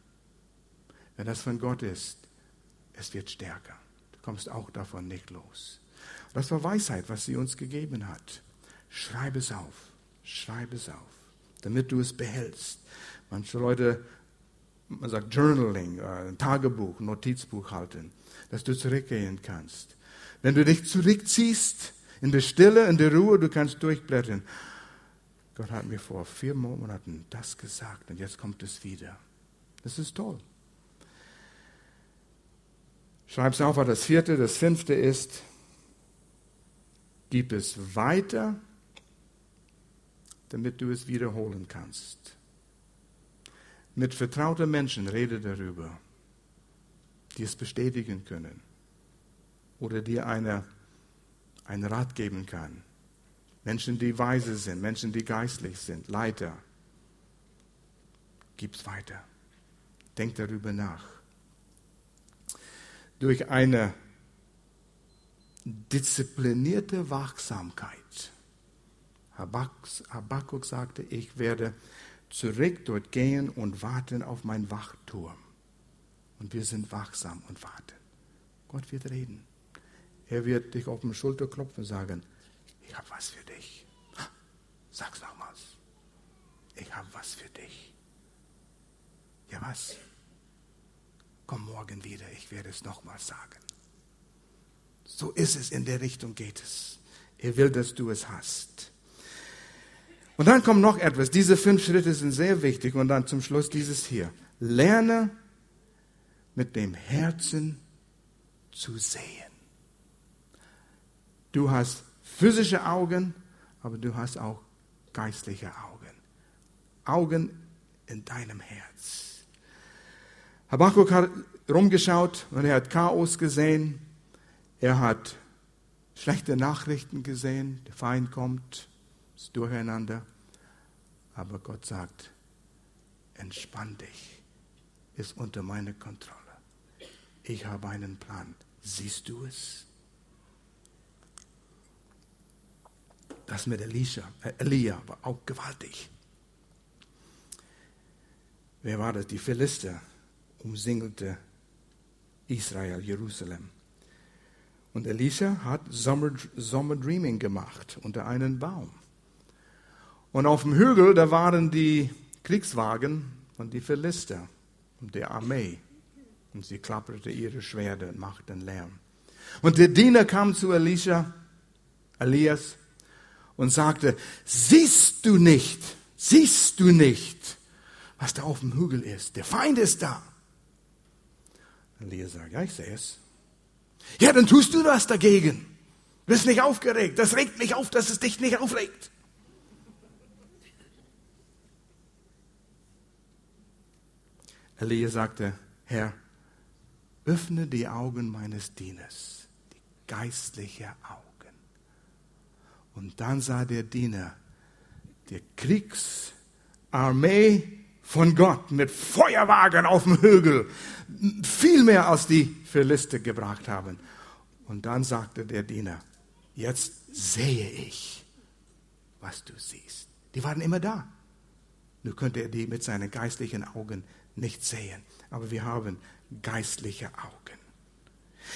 Wenn das von Gott ist, es wird stärker. Du kommst auch davon nicht los. Das war Weisheit, was sie uns gegeben hat. Schreib es auf. Schreib es auf damit du es behältst. Manche Leute, man sagt Journaling, äh, ein Tagebuch, Notizbuch halten, dass du zurückgehen kannst. Wenn du dich zurückziehst, in der Stille, in der Ruhe, du kannst durchblättern. Gott hat mir vor vier Monaten das gesagt und jetzt kommt es wieder. Das ist toll. Schreib es auf, was das vierte, das fünfte ist. Gib es weiter damit du es wiederholen kannst. Mit vertrauten Menschen rede darüber, die es bestätigen können oder dir eine, einen Rat geben kann. Menschen, die weise sind, Menschen, die geistlich sind, Leiter. Gib's weiter. Denk darüber nach. Durch eine disziplinierte Wachsamkeit Habakkuk sagte, ich werde zurück dort gehen und warten auf meinen Wachturm. Und wir sind wachsam und warten. Gott wird reden. Er wird dich auf den Schulter klopfen und sagen, ich habe was für dich. Sag's nochmals. Ich habe was für dich. Ja was? Komm morgen wieder, ich werde es nochmals sagen. So ist es, in der Richtung geht es. Er will, dass du es hast. Und dann kommt noch etwas. Diese fünf Schritte sind sehr wichtig. Und dann zum Schluss dieses hier. Lerne mit dem Herzen zu sehen. Du hast physische Augen, aber du hast auch geistliche Augen. Augen in deinem Herz. Habakkuk hat rumgeschaut und er hat Chaos gesehen. Er hat schlechte Nachrichten gesehen. Der Feind kommt, ist durcheinander. Aber Gott sagt, entspann dich, ist unter meiner Kontrolle. Ich habe einen Plan. Siehst du es? Das mit Elisha, äh, Elia war auch gewaltig. Wer war das? Die Philister umsingelte Israel, Jerusalem. Und Elisha hat Summer, Summer Dreaming gemacht unter einem Baum. Und auf dem Hügel, da waren die Kriegswagen und die Philister und der Armee. Und sie klapperte ihre Schwerter und machten Lärm. Und der Diener kam zu Elisha, Elias, und sagte, siehst du nicht, siehst du nicht, was da auf dem Hügel ist? Der Feind ist da. Elias sagt, ja, ich sehe es. Ja, dann tust du was dagegen. Du bist nicht aufgeregt. Das regt mich auf, dass es dich nicht aufregt. Elia sagte, Herr, öffne die Augen meines Dieners, die geistliche Augen. Und dann sah der Diener die Kriegsarmee von Gott mit Feuerwagen auf dem Hügel, viel mehr als die Philister gebracht haben. Und dann sagte der Diener, jetzt sehe ich, was du siehst. Die waren immer da. Nur konnte er die mit seinen geistlichen Augen nicht sehen. Aber wir haben geistliche Augen.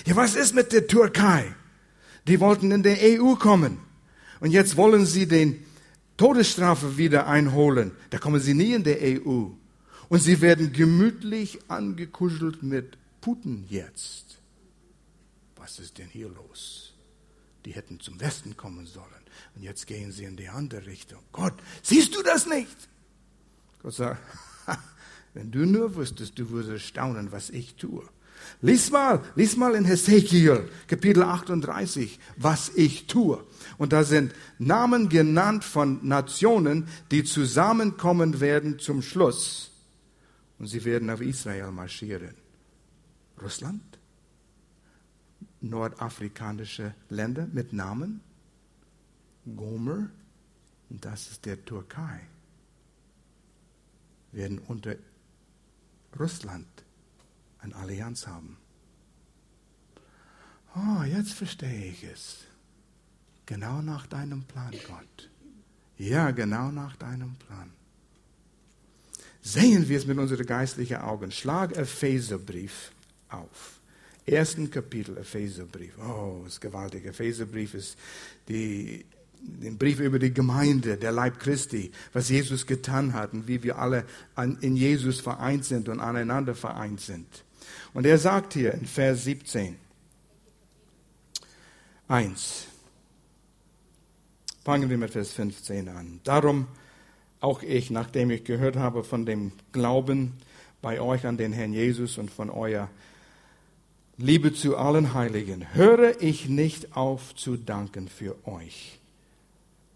Ja, was ist mit der Türkei? Die wollten in die EU kommen. Und jetzt wollen sie den Todesstrafe wieder einholen. Da kommen sie nie in der EU. Und sie werden gemütlich angekuschelt mit Putin jetzt. Was ist denn hier los? Die hätten zum Westen kommen sollen. Und jetzt gehen sie in die andere Richtung. Gott, siehst du das nicht? Gott sagt, wenn du nur wüsstest, du würdest staunen, was ich tue. Lies mal, lies mal in Hesekiel, Kapitel 38, was ich tue. Und da sind Namen genannt von Nationen, die zusammenkommen werden zum Schluss. Und sie werden auf Israel marschieren. Russland, nordafrikanische Länder mit Namen, Gomer, und das ist der Türkei, werden unter Russland eine Allianz haben. Oh, jetzt verstehe ich es. Genau nach deinem Plan, Gott. Ja, genau nach deinem Plan. Sehen wir es mit unseren geistlichen Augen. Schlag Epheserbrief auf. Ersten Kapitel Epheserbrief. Oh, ist gewaltig. Epheserbrief ist die den Brief über die Gemeinde, der Leib Christi, was Jesus getan hat und wie wir alle in Jesus vereint sind und aneinander vereint sind. Und er sagt hier in Vers 17, 1, fangen wir mit Vers 15 an. Darum auch ich, nachdem ich gehört habe von dem Glauben bei euch an den Herrn Jesus und von eurer Liebe zu allen Heiligen, höre ich nicht auf zu danken für euch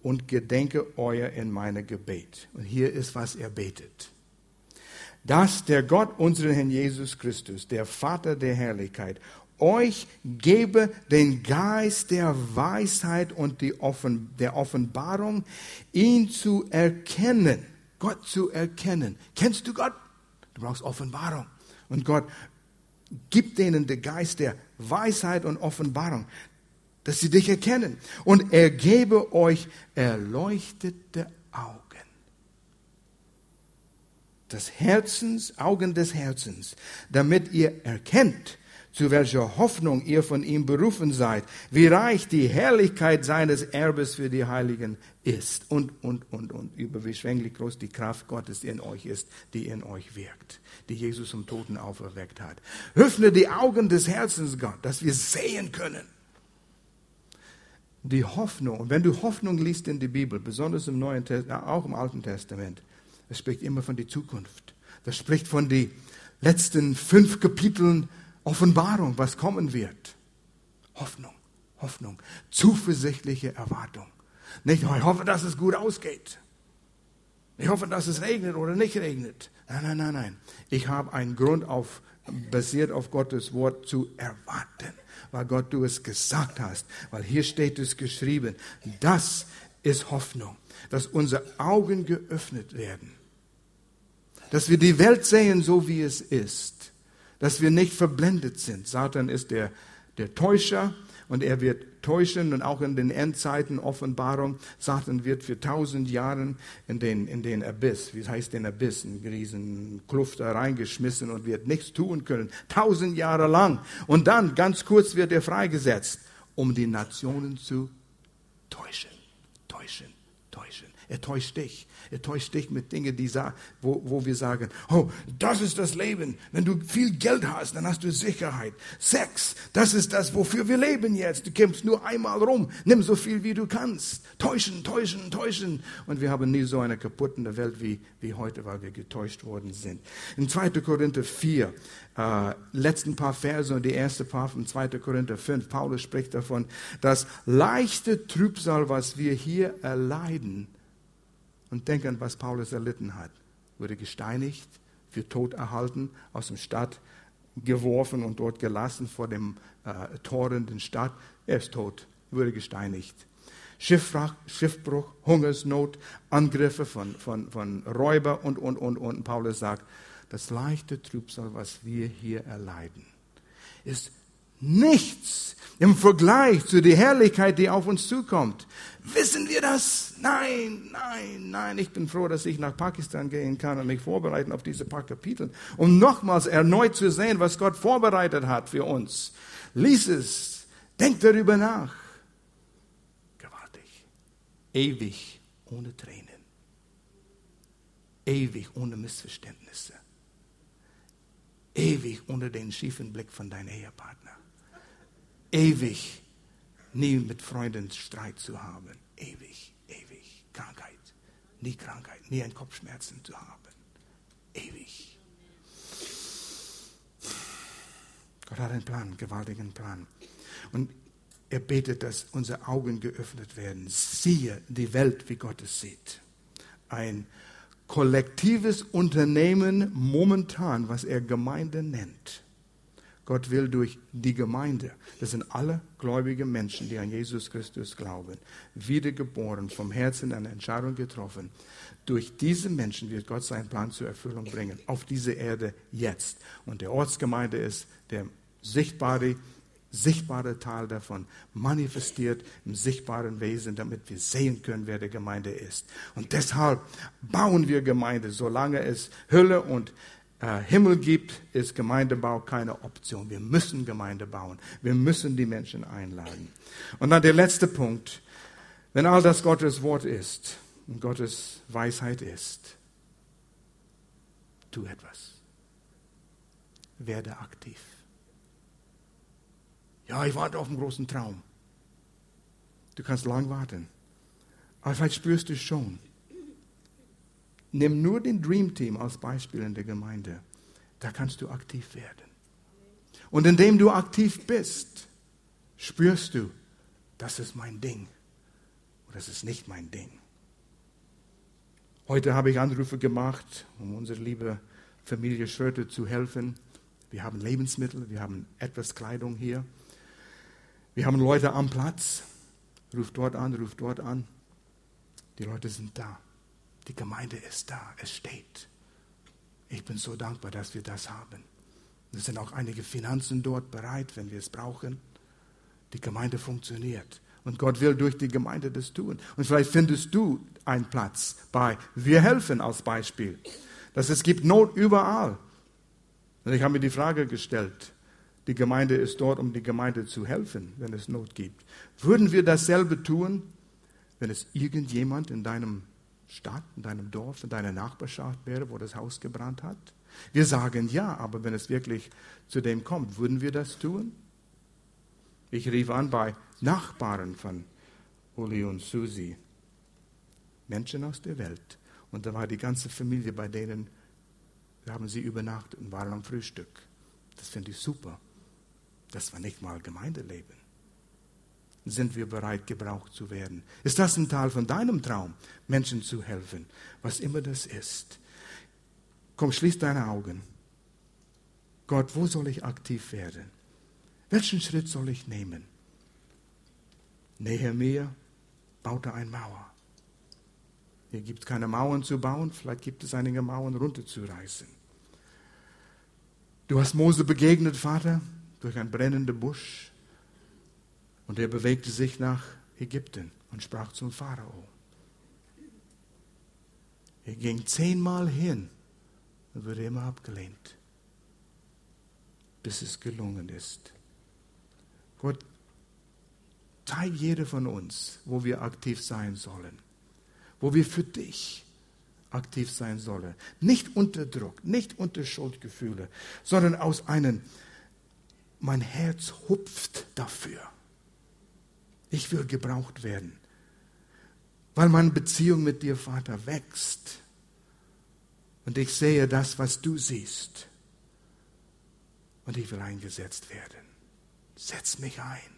und gedenke euer in meiner Gebet. Und hier ist, was er betet dass der Gott, unseren Herrn Jesus Christus, der Vater der Herrlichkeit, euch gebe den Geist der Weisheit und Offen, der Offenbarung, ihn zu erkennen, Gott zu erkennen. Kennst du Gott? Du brauchst Offenbarung. Und Gott gibt denen den Geist der Weisheit und Offenbarung, dass sie dich erkennen. Und er gebe euch erleuchtete Augen des Herzens, Augen des Herzens, damit ihr erkennt, zu welcher Hoffnung ihr von ihm berufen seid, wie reich die Herrlichkeit seines Erbes für die Heiligen ist und, und, und, und, über wie schwänglich groß die Kraft Gottes in euch ist, die in euch wirkt, die Jesus zum Toten auferweckt hat. Öffne die Augen des Herzens, Gott, dass wir sehen können. Die Hoffnung, und wenn du Hoffnung liest in die Bibel, besonders im Neuen Testament, auch im Alten Testament, das spricht immer von der Zukunft. Das spricht von den letzten fünf Kapiteln Offenbarung, was kommen wird. Hoffnung, Hoffnung, zuversichtliche Erwartung. Nicht, oh, ich hoffe, dass es gut ausgeht. Ich hoffe, dass es regnet oder nicht regnet. Nein, nein, nein, nein. Ich habe einen Grund auf, basiert auf Gottes Wort zu erwarten, weil Gott du es gesagt hast, weil hier steht es geschrieben. Das ist Hoffnung, dass unsere Augen geöffnet werden, dass wir die Welt sehen, so wie es ist, dass wir nicht verblendet sind. Satan ist der, der Täuscher und er wird täuschen und auch in den Endzeiten Offenbarung, Satan wird für tausend Jahre in den, in den Abyss, wie heißt den Abyss, in riesen Kluft reingeschmissen und wird nichts tun können, tausend Jahre lang. Und dann, ganz kurz, wird er freigesetzt, um die Nationen zu täuschen, täuschen, täuschen. Er täuscht dich. Er täuscht dich mit Dingen, die, wo, wo wir sagen, oh, das ist das Leben. Wenn du viel Geld hast, dann hast du Sicherheit. Sex, das ist das, wofür wir leben jetzt. Du kämpfst nur einmal rum. Nimm so viel, wie du kannst. Täuschen, täuschen, täuschen. Und wir haben nie so eine kaputte Welt wie, wie heute, weil wir getäuscht worden sind. In 2. Korinther 4, äh, letzten paar Verse und die erste paar von 2. Korinther 5, Paulus spricht davon, dass leichte Trübsal, was wir hier erleiden, und denk an, was Paulus erlitten hat. Wurde gesteinigt, für tot erhalten, aus dem Stadt geworfen und dort gelassen vor dem äh, Toren der Stadt. Er ist tot, wurde gesteinigt. Schiffbruch, Schiffbruch, Hungersnot, Angriffe von, von, von Räuber und, und, und, und. Paulus sagt, das leichte Trübsal, was wir hier erleiden, ist nichts im Vergleich zu der Herrlichkeit, die auf uns zukommt. Wissen wir das? Nein, nein, nein. Ich bin froh, dass ich nach Pakistan gehen kann und mich vorbereiten auf diese paar Kapitel, um nochmals erneut zu sehen, was Gott vorbereitet hat für uns. Lies es, denk darüber nach. Gewaltig. Ewig ohne Tränen. Ewig ohne Missverständnisse. Ewig ohne den schiefen Blick von deinem Ehepartner ewig nie mit Freunden Streit zu haben. Ewig, ewig. Krankheit. Nie Krankheit, nie ein Kopfschmerzen zu haben. Ewig. Gott hat einen Plan, einen gewaltigen Plan. Und er betet, dass unsere Augen geöffnet werden. Siehe die Welt, wie Gott es sieht. Ein kollektives Unternehmen momentan, was er Gemeinde nennt Gott will durch die Gemeinde, das sind alle gläubige Menschen, die an Jesus Christus glauben, wiedergeboren, vom Herzen eine Entscheidung getroffen. Durch diese Menschen wird Gott seinen Plan zur Erfüllung bringen, auf diese Erde jetzt. Und der Ortsgemeinde ist der sichtbare, sichtbare Teil davon, manifestiert im sichtbaren Wesen, damit wir sehen können, wer der Gemeinde ist. Und deshalb bauen wir Gemeinde, solange es Hölle und äh, Himmel gibt, ist Gemeindebau keine Option. Wir müssen Gemeinde bauen. Wir müssen die Menschen einladen. Und dann der letzte Punkt. Wenn all das Gottes Wort ist und Gottes Weisheit ist, tu etwas. Werde aktiv. Ja, ich warte auf einen großen Traum. Du kannst lang warten. Aber vielleicht spürst du schon, Nimm nur den Dream Team als Beispiel in der Gemeinde. Da kannst du aktiv werden. Und indem du aktiv bist, spürst du, das ist mein Ding oder das ist nicht mein Ding. Heute habe ich Anrufe gemacht, um unsere liebe Familie Schröter zu helfen. Wir haben Lebensmittel, wir haben etwas Kleidung hier. Wir haben Leute am Platz. Ruf dort an, ruf dort an. Die Leute sind da. Die Gemeinde ist da, es steht. Ich bin so dankbar, dass wir das haben. Es sind auch einige Finanzen dort bereit, wenn wir es brauchen. Die Gemeinde funktioniert. Und Gott will durch die Gemeinde das tun. Und vielleicht findest du einen Platz bei Wir helfen als Beispiel. Dass es gibt Not überall. Und ich habe mir die Frage gestellt, die Gemeinde ist dort, um die Gemeinde zu helfen, wenn es Not gibt. Würden wir dasselbe tun, wenn es irgendjemand in deinem Stadt, in deinem Dorf, in deiner Nachbarschaft wäre, wo das Haus gebrannt hat? Wir sagen ja, aber wenn es wirklich zu dem kommt, würden wir das tun? Ich rief an bei Nachbarn von Uli und Susi, Menschen aus der Welt. Und da war die ganze Familie bei denen, haben sie übernachtet und waren am Frühstück. Das finde ich super. Das war nicht mal Gemeindeleben. sind wir bereit, gebraucht zu werden. Ist das ein Teil von deinem Traum, Menschen zu helfen, was immer das ist? Komm, schließ deine Augen. Gott, wo soll ich aktiv werden? Welchen Schritt soll ich nehmen? Nehemiah baute eine Mauer. Hier gibt es keine Mauern zu bauen, vielleicht gibt es einige Mauern runterzureißen. Du hast Mose begegnet, Vater, durch ein brennender Busch. Und er bewegte sich nach Ägypten und sprach zum Pharao. Er ging zehnmal hin und wurde immer abgelehnt, bis es gelungen ist. Gott, zeig jeder von uns, wo wir aktiv sein sollen, wo wir für dich aktiv sein sollen. Nicht unter Druck, nicht unter Schuldgefühle, sondern aus einem, mein Herz hupft dafür. Ich will gebraucht werden, weil meine Beziehung mit dir, Vater, wächst. Und ich sehe das, was du siehst. Und ich will eingesetzt werden. Setz mich ein.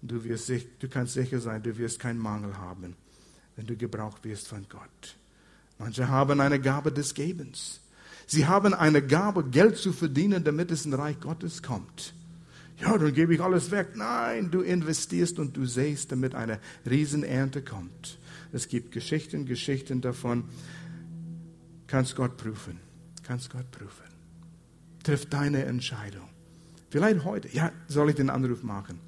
Du, wirst, du kannst sicher sein, du wirst keinen Mangel haben, wenn du gebraucht wirst von Gott. Manche haben eine Gabe des Gebens. Sie haben eine Gabe, Geld zu verdienen, damit es in Reich Gottes kommt. Ja, dann gebe ich alles weg. Nein, du investierst und du sähst, damit eine Riesenernte kommt. Es gibt Geschichten, Geschichten davon. Kannst Gott prüfen. Kannst Gott prüfen. Triff deine Entscheidung. Vielleicht heute. Ja, soll ich den Anruf machen?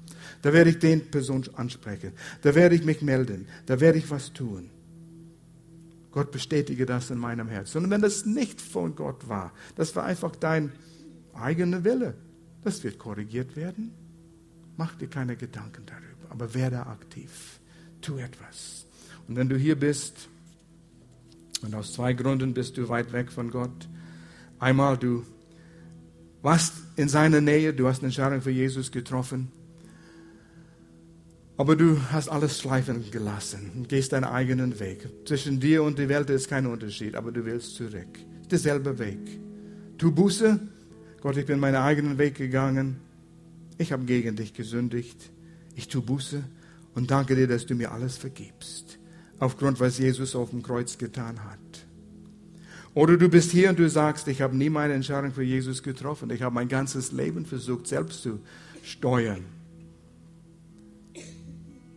Da werde ich den Person ansprechen. Da werde ich mich melden. Da werde ich was tun. Gott bestätige das in meinem Herzen. Und wenn das nicht von Gott war, das war einfach dein eigener Wille, das wird korrigiert werden. Mach dir keine Gedanken darüber, aber werde aktiv. Tu etwas. Und wenn du hier bist, und aus zwei Gründen bist du weit weg von Gott. Einmal, du warst in seiner Nähe, du hast eine Entscheidung für Jesus getroffen. Aber du hast alles schleifen gelassen und gehst deinen eigenen Weg. Zwischen dir und der Welt ist kein Unterschied, aber du willst zurück. Derselbe Weg. Tu Buße. Gott, ich bin meinen eigenen Weg gegangen. Ich habe gegen dich gesündigt. Ich tu Buße und danke dir, dass du mir alles vergibst. Aufgrund, was Jesus auf dem Kreuz getan hat. Oder du bist hier und du sagst, ich habe nie meine Entscheidung für Jesus getroffen. Ich habe mein ganzes Leben versucht, selbst zu steuern.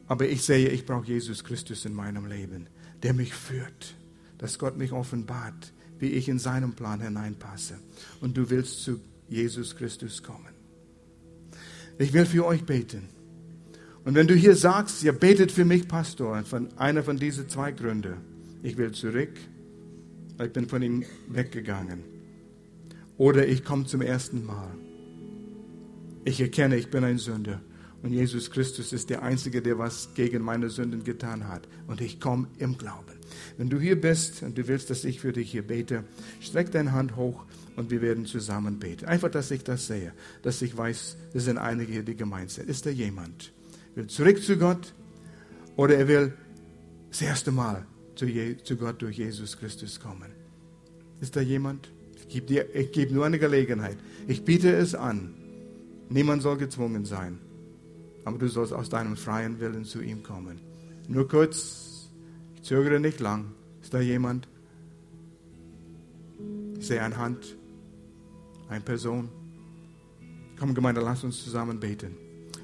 Aber ich sehe, ich brauche Jesus Christus in meinem Leben, der mich führt, dass Gott mich offenbart, wie ich in seinem Plan hineinpasse. Und du willst zu Jesus Christus kommen. Ich will für euch beten. Und wenn du hier sagst, ihr betet für mich, Pastor, von einer von diesen zwei Gründen, ich will zurück, ich bin von ihm weggegangen. Oder ich komme zum ersten Mal. Ich erkenne, ich bin ein Sünder. Und Jesus Christus ist der Einzige, der was gegen meine Sünden getan hat. Und ich komme im Glauben. Wenn du hier bist und du willst, dass ich für dich hier bete, streck deine Hand hoch und wir werden zusammen beten. Einfach, dass ich das sehe, dass ich weiß, es sind einige hier, die gemeint sind. Ist da jemand? Will zurück zu Gott oder er will das erste Mal zu, zu Gott durch Jesus Christus kommen? Ist da jemand? Ich gebe, dir, ich gebe nur eine Gelegenheit. Ich biete es an. Niemand soll gezwungen sein aber du sollst aus deinem freien Willen zu ihm kommen. Nur kurz, ich zögere nicht lang. Ist da jemand? Ich sehe eine Hand, eine Person. Komm, Gemeinde, lass uns zusammen beten.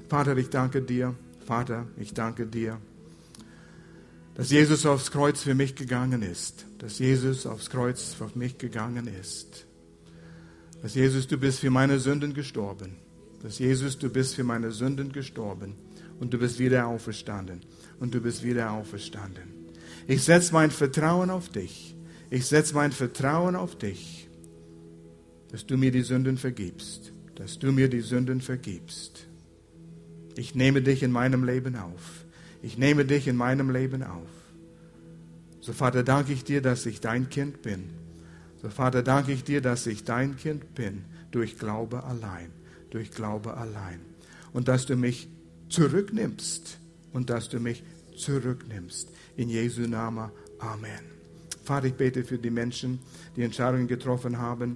Vater, ich danke dir. Vater, ich danke dir, dass Jesus aufs Kreuz für mich gegangen ist. Dass Jesus aufs Kreuz für mich gegangen ist. Dass Jesus, du bist für meine Sünden gestorben dass Jesus, du bist für meine Sünden gestorben und du bist wieder auferstanden und du bist wieder auferstanden. Ich setze mein Vertrauen auf dich. Ich setze mein Vertrauen auf dich, dass du mir die Sünden vergibst, dass du mir die Sünden vergibst. Ich nehme dich in meinem Leben auf. Ich nehme dich in meinem Leben auf. So Vater, danke ich dir, dass ich dein Kind bin. So Vater, danke ich dir, dass ich dein Kind bin durch Glaube allein durch Glaube allein. Und dass du mich zurücknimmst und dass du mich zurücknimmst. In Jesu Namen. Amen. Vater, ich bete für die Menschen, die Entscheidungen getroffen haben,